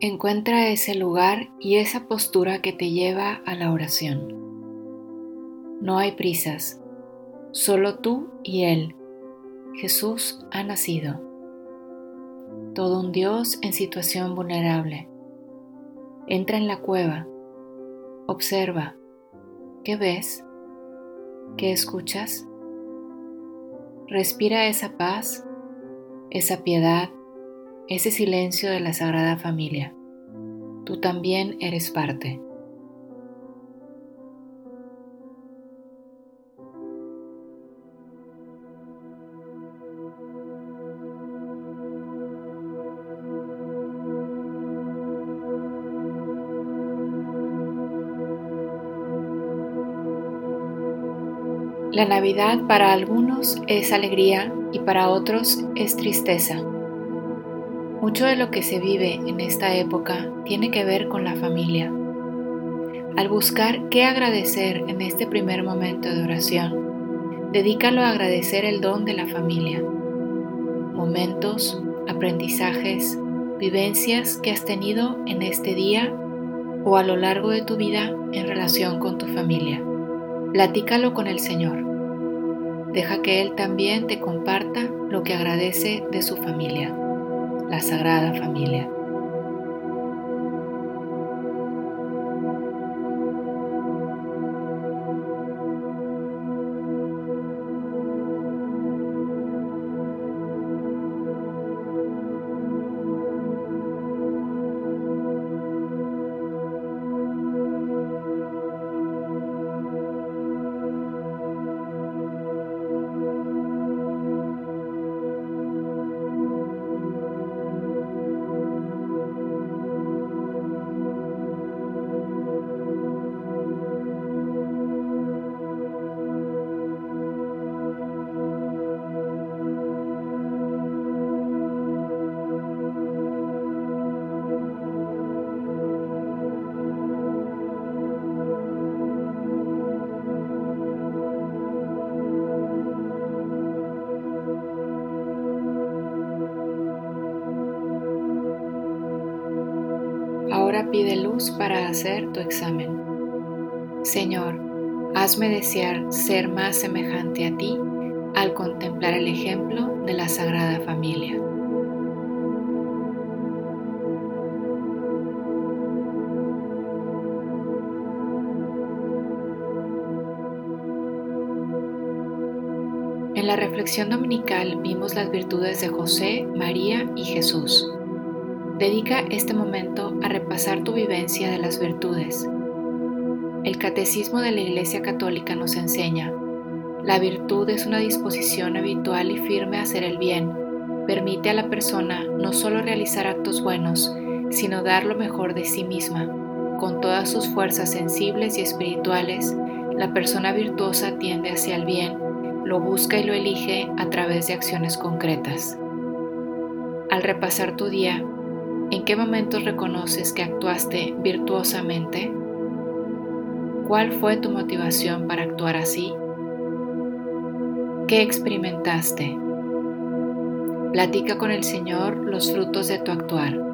Encuentra ese lugar y esa postura que te lleva a la oración. No hay prisas, solo tú y Él. Jesús ha nacido. Todo un Dios en situación vulnerable. Entra en la cueva. Observa. ¿Qué ves? ¿Qué escuchas? Respira esa paz, esa piedad, ese silencio de la Sagrada Familia. Tú también eres parte. La Navidad para algunos es alegría y para otros es tristeza. Mucho de lo que se vive en esta época tiene que ver con la familia. Al buscar qué agradecer en este primer momento de oración, dedícalo a agradecer el don de la familia. Momentos, aprendizajes, vivencias que has tenido en este día o a lo largo de tu vida en relación con tu familia. Platícalo con el Señor. Deja que Él también te comparta lo que agradece de su familia la Sagrada Familia. Ahora pide luz para hacer tu examen. Señor, hazme desear ser más semejante a ti al contemplar el ejemplo de la Sagrada Familia. En la reflexión dominical vimos las virtudes de José, María y Jesús. Dedica este momento a repasar tu vivencia de las virtudes. El Catecismo de la Iglesia Católica nos enseña, la virtud es una disposición habitual y firme a hacer el bien. Permite a la persona no solo realizar actos buenos, sino dar lo mejor de sí misma. Con todas sus fuerzas sensibles y espirituales, la persona virtuosa tiende hacia el bien, lo busca y lo elige a través de acciones concretas. Al repasar tu día, ¿En qué momentos reconoces que actuaste virtuosamente? ¿Cuál fue tu motivación para actuar así? ¿Qué experimentaste? Platica con el Señor los frutos de tu actuar.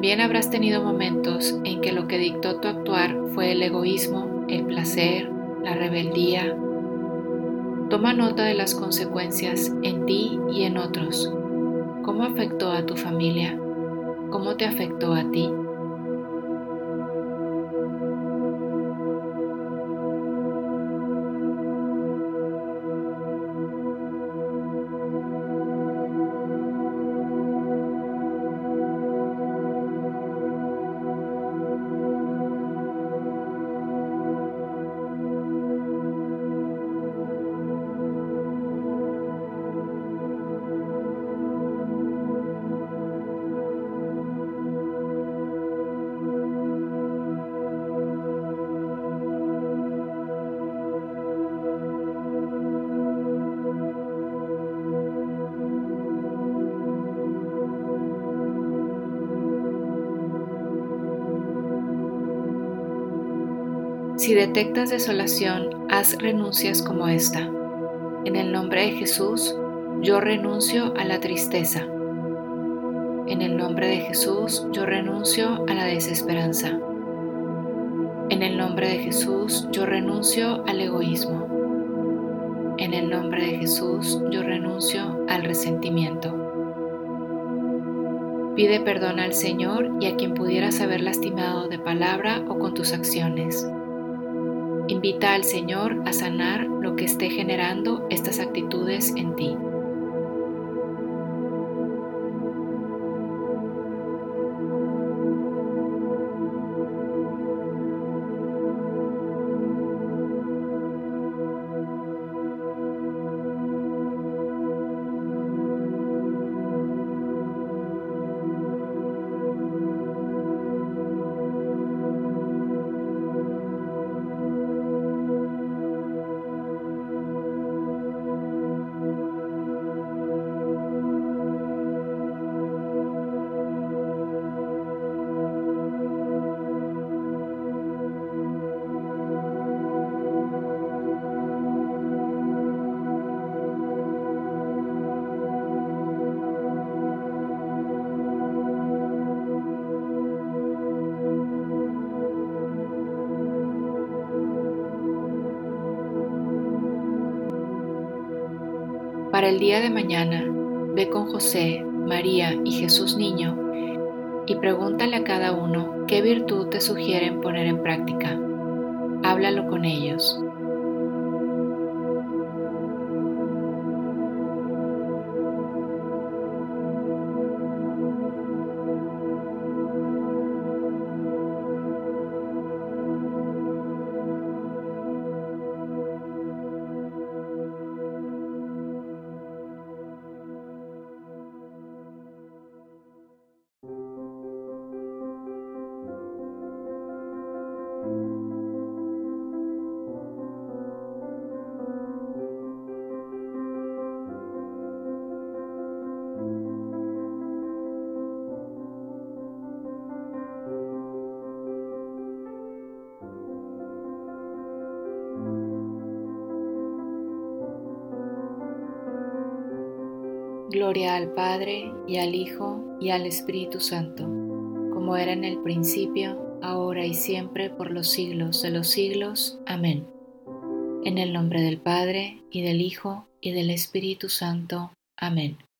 También habrás tenido momentos en que lo que dictó tu actuar fue el egoísmo, el placer, la rebeldía. Toma nota de las consecuencias en ti y en otros. ¿Cómo afectó a tu familia? ¿Cómo te afectó a ti? Si detectas desolación, haz renuncias como esta. En el nombre de Jesús, yo renuncio a la tristeza. En el nombre de Jesús, yo renuncio a la desesperanza. En el nombre de Jesús, yo renuncio al egoísmo. En el nombre de Jesús, yo renuncio al resentimiento. Pide perdón al Señor y a quien pudieras haber lastimado de palabra o con tus acciones. Invita al Señor a sanar lo que esté generando estas actitudes en ti. Para el día de mañana, ve con José, María y Jesús Niño y pregúntale a cada uno qué virtud te sugieren poner en práctica. Háblalo con ellos. Gloria al Padre y al Hijo y al Espíritu Santo, como era en el principio, ahora y siempre, por los siglos de los siglos. Amén. En el nombre del Padre y del Hijo y del Espíritu Santo. Amén.